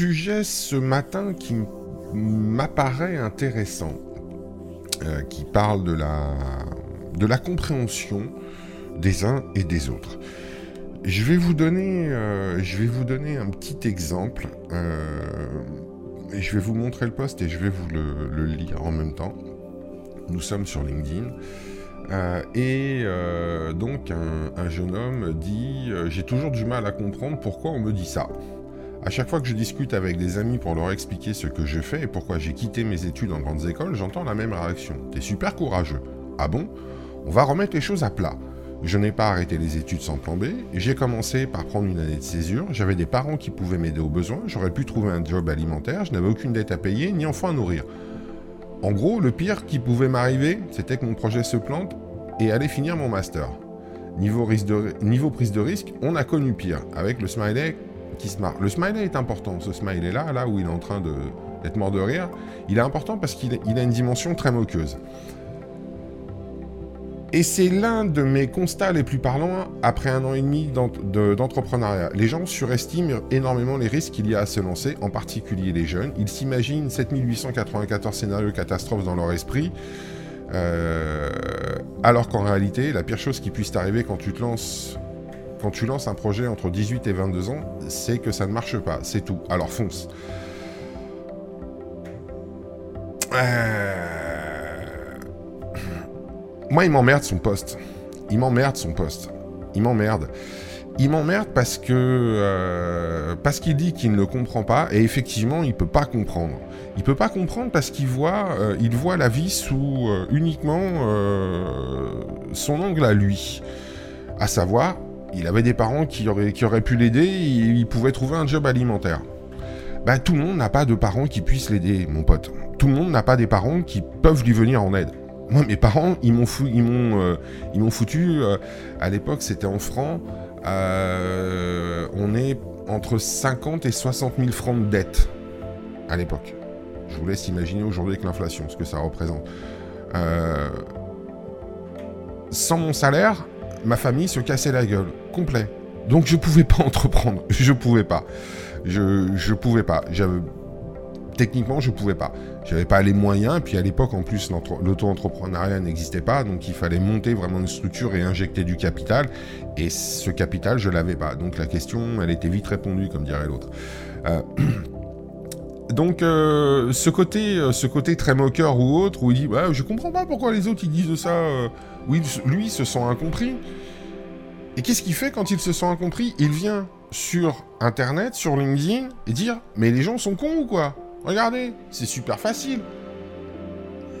sujet ce matin qui m'apparaît intéressant, euh, qui parle de la, de la compréhension des uns et des autres. Je vais vous donner, euh, je vais vous donner un petit exemple. Euh, et je vais vous montrer le post et je vais vous le, lire en même temps. Nous sommes sur LinkedIn. et donc un, jeune homme dit J'ai toujours du mal à comprendre pourquoi on me dit ça. À chaque fois que je discute avec des amis pour leur expliquer ce que je fais et pourquoi j'ai quitté mes études en grandes écoles, j'entends la même réaction. T'es super courageux. Ah bon? On va remettre les choses à plat. Je n'ai pas arrêté les études sans plan B. J'ai commencé par prendre une année de césure. J'avais des parents qui pouvaient m'aider aux besoins. J'aurais pu trouver un job alimentaire. Je n'avais aucune dette à payer ni enfant à nourrir. En gros, le pire qui pouvait m'arriver, c'était que mon projet se plante et allait finir mon master. Niveau, niveau prise de risque, on a connu pire, avec le smiley le smiley est important, ce smiley-là, là où il est en train d'être mort de rire, il est important parce qu'il a une dimension très moqueuse. Et c'est l'un de mes constats les plus parlants après un an et demi d'entrepreneuriat. Les gens surestiment énormément les risques qu'il y a à se lancer, en particulier les jeunes. Ils s'imaginent 7894 scénarios catastrophes dans leur esprit, euh, alors qu'en réalité, la pire chose qui puisse t'arriver quand tu te lances quand tu lances un projet entre 18 et 22 ans, c'est que ça ne marche pas, c'est tout. Alors fonce. Euh, moi, il m'emmerde son poste. Il m'emmerde son poste. Il m'emmerde. Il m'emmerde parce que euh, parce qu'il dit qu'il ne comprend pas et effectivement il peut pas comprendre. Il peut pas comprendre parce qu'il voit euh, il voit la vie sous uniquement son angle à lui, à savoir il avait des parents qui auraient, pu l'aider, il, pouvait trouver un job alimentaire. Bah, tout le monde n'a pas de parents qui puissent l'aider, mon pote. Tout le monde n'a pas des parents qui peuvent lui venir en aide. Moi, mes parents, ils m'ont euh, foutu. Euh, à l'époque, c'était en francs. Euh, on est entre 50 et 60 000 francs de dette à l'époque. Je vous laisse imaginer aujourd'hui avec l'inflation ce que ça représente. sans mon salaire, ma famille se cassait la gueule, complet. Donc je pouvais pas entreprendre, je pouvais pas. Je, je pouvais pas. Techniquement, je pouvais pas. J'avais pas les moyens, puis à l'époque, en plus, l'auto-entrepreneuriat n'existait pas, donc il fallait monter vraiment une structure et injecter du capital, et ce capital, je l'avais pas. Donc la question, elle était vite répondue, comme dirait l'autre. Euh, donc euh, ce côté, euh, ce côt très moqueur ou autre, où il dit, bah, je comprends pas pourquoi les autres ils disent ça. Lui se sent incompris. Et qu'est-ce qu'il fait quand il se sent incompris? Il vient sur Internet, sur LinkedIn, et dire Mais les gens sont cons ou quoi? Regardez, c'est super facile.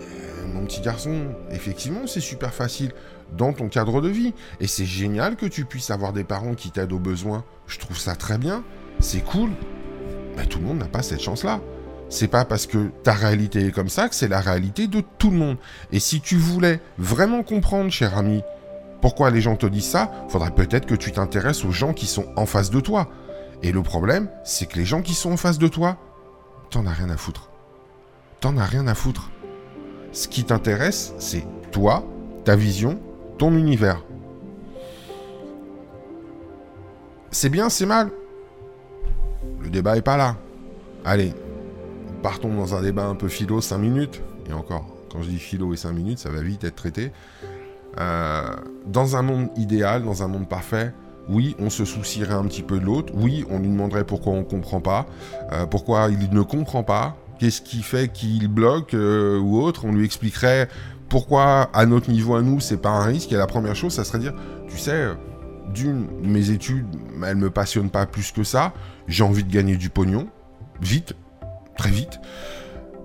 Euh, mon petit garçon, effectivement, c'est super facile dans ton cadre de vie. Et c'est génial que tu puisses avoir des parents qui t'aident aux besoins. Je trouve ça très bien. C'est cool. Mais tout le monde n'a pas cette chance-là. C'est pas parce que ta réalité est comme ça que c'est la réalité de tout le monde. Et si tu voulais vraiment comprendre, cher ami, pourquoi les gens te disent ça, faudrait peut-être que tu t'intéresses aux gens qui sont en face de toi. Et le problème, c'est que les gens qui sont en face de toi, t'en as rien à foutre. T'en as rien à foutre. Ce qui t'intéresse, c'est toi, ta vision, ton univers. C'est bien, c'est mal. Le débat est pas là. Allez, partons dans un débat un peu philo, 5 minutes. Et encore, quand je dis philo et 5 minutes, ça va vite être traité. Euh, dans un monde idéal, dans un monde parfait, oui, on se soucierait un petit peu de l'autre. Oui, on lui demanderait pourquoi on ne comprend pas, euh, pourquoi il ne comprend pas, qu'est-ce qui fait qu'il bloque euh, ou autre. On lui expliquerait pourquoi, à notre niveau à nous, c'est pas un risque. Et la première chose, ça serait dire, tu sais, d'une, mes études, elles me passionnent pas plus que ça. J'ai envie de gagner du pognon, vite, très vite.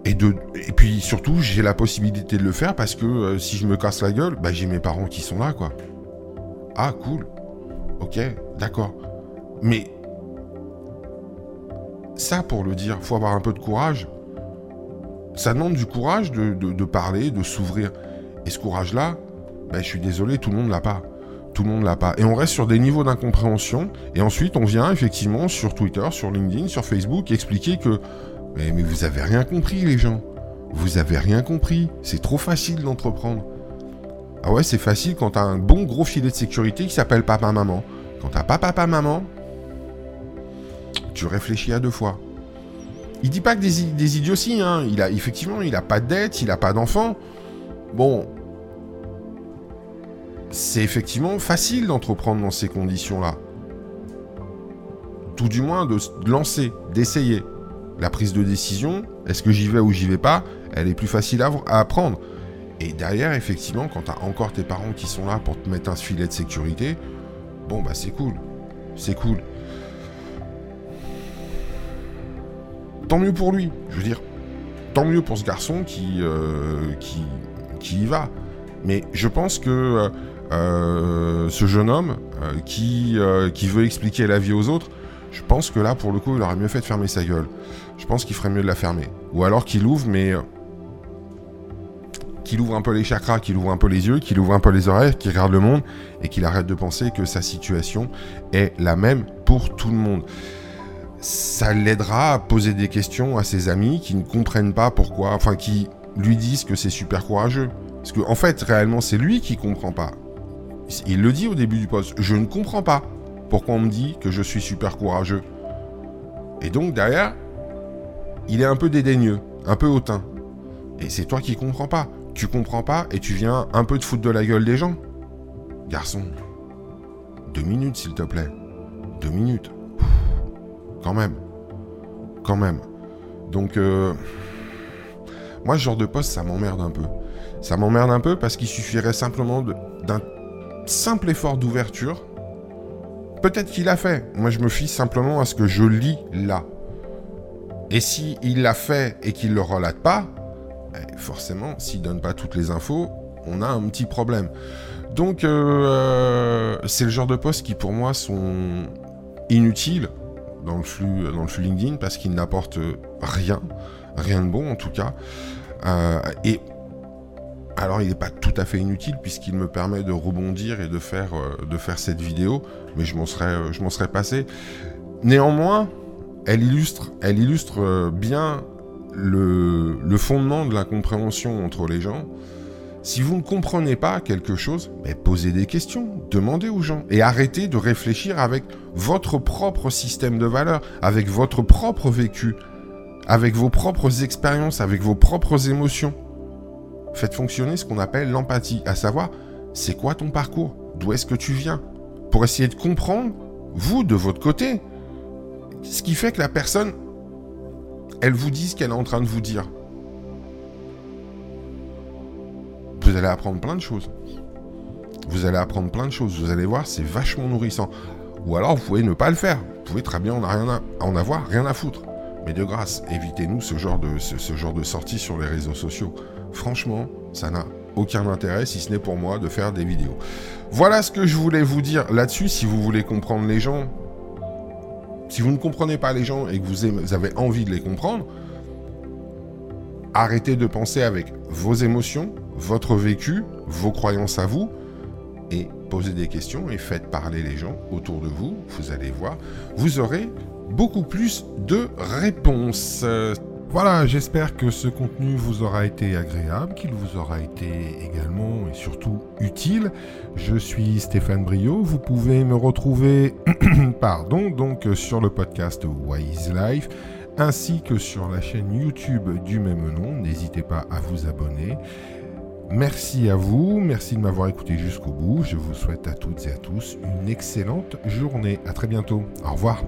Et, de, et puis surtout, j'ai la possibilité de le faire parce que euh, si je me casse la gueule, bah, j'ai mes parents qui sont là, quoi. Ah, cool. Ok, d'accord. Mais ça, pour le dire, faut avoir un peu de courage. Ça demande du courage de, de, parler, de s'ouvrir. Et ce courage-là, bah, je suis désolé, tout le monde l'a pas. Tout le monde l'a pas. Et on reste sur des niveaux d'incompréhension. Et ensuite, on vient effectivement sur Twitter, sur LinkedIn, sur Facebook expliquer que mais, vous avez rien compris, les gens. Vous avez rien compris. C'est trop facile d'entreprendre. Ah ouais, c'est facile quand t'as un bon gros filet de sécurité qui s'appelle papa-maman. Quand t'as pas papa-maman, tu réfléchis à deux fois. Il dit pas que des, des idioties, hein. Il a, effectivement, il a pas de dette, il a pas d'enfant. Bon. C'est effectivement facile d'entreprendre dans ces conditions-là. Tout du moins de lancer, d'essayer. La prise de décision, est-ce que j'y vais ou j'y vais pas, elle est plus facile à, à prendre. Et derrière, effectivement, quand tu as encore tes parents qui sont là pour te mettre un filet de sécurité, bon, bah c'est cool. C'est cool. Tant mieux pour lui. Je veux dire, tant mieux pour ce garçon qui, euh, qui, qui y va. Mais je pense que euh, euh, ce jeune homme qui veut expliquer la vie aux autres, je pense que là, pour le coup, il aurait mieux fait de fermer sa gueule. Je pense qu'il ferait mieux de la fermer. Ou alors qu'il ouvre, mais qu'il ouvre un peu les chakras, qu'il ouvre un peu les yeux, qu'il ouvre un peu les oreilles, qu'il regarde le monde et qu'il arrête de penser que sa situation est la même pour tout le monde. Ça l'aidera à poser des questions à ses amis qui ne comprennent pas pourquoi, enfin qui lui disent que c'est super courageux. Parce qu'en en fait, réellement, c'est lui qui comprend pas. Il le dit au début du poste, je ne comprends pas pourquoi on me dit que je suis super courageux. Et donc derrière, il est un peu dédaigneux, un peu hautain. Et c'est toi qui comprends pas tu comprends pas et tu viens un peu te foutre de la gueule des gens Garçon, deux minutes s'il te plaît. Deux minutes. quand même. Quand même. Donc, euh, moi, ce genre de poste, ça m'emmerde un peu. Ça m'emmerde un peu parce qu'il suffirait simplement d'un simple effort d'ouverture. Peut-être qu'il l'a fait. Moi, je me fie simplement à ce que je lis là. Et si il l'a fait et qu'il le relate pas, eh, forcément, s'il donne pas toutes les infos, on a un petit problème. Donc, euh, euh, c'est le genre de postes qui, pour moi, sont inutiles dans le flux, dans le flux LinkedIn parce qu'ils n'apportent rien, rien de bon en tout cas. Euh, et alors, il n'est pas tout à fait inutile puisqu'il me permet de rebondir et de faire, faire cette vidéo, mais je m'en serais, je m'en serais passé. Néanmoins, elle illustre, illustre bien le, fondement de la compréhension entre les gens. Si vous ne comprenez pas quelque chose, posez des questions, demandez aux gens et arrêtez de réfléchir avec votre propre système de valeurs, avec votre propre vécu, avec vos propres expériences, avec vos propres émotions. Faites fonctionner ce qu'on appelle l'empathie, à savoir, c'est quoi ton parcours? D'où est-ce que tu viens? Pour essayer de comprendre, vous, de votre côté, ce qui fait que la personne elle vous dit ce qu'elle est en train de vous dire. Vous allez apprendre plein de choses. Vous allez apprendre plein de choses. Vous allez voir, c'est vachement nourrissant. Ou alors, vous pouvez ne pas le faire. Vous pouvez très bien en, rien en avoir rien à foutre. Mais de grâce, évitez-nous ce genre de, ce, genre de sortie sur les réseaux sociaux. Franchement, ça n'a aucun intérêt, si ce n'est pour moi, de faire des vidéos. Voilà ce que je voulais vous dire là-dessus. Si vous voulez comprendre les gens, si vous ne comprenez pas les gens et que vous avez envie de les comprendre, arrêtez de penser avec vos émotions, votre vécu, vos croyances à vous, et posez des questions et faites parler les gens autour de vous. Vous allez voir, vous aurez beaucoup plus de réponses. Voilà, j'espère que ce contenu vous aura été agréable, qu'il vous aura été également et surtout utile. Je suis Stéphane Brio, vous pouvez me retrouver pardon, donc sur le podcast Wise Life ainsi que sur la chaîne YouTube du même nom. N'hésitez pas à vous abonner. Merci à vous, merci de m'avoir écouté jusqu'au bout. Je vous souhaite à toutes et à tous une excellente journée. À très bientôt. Au revoir.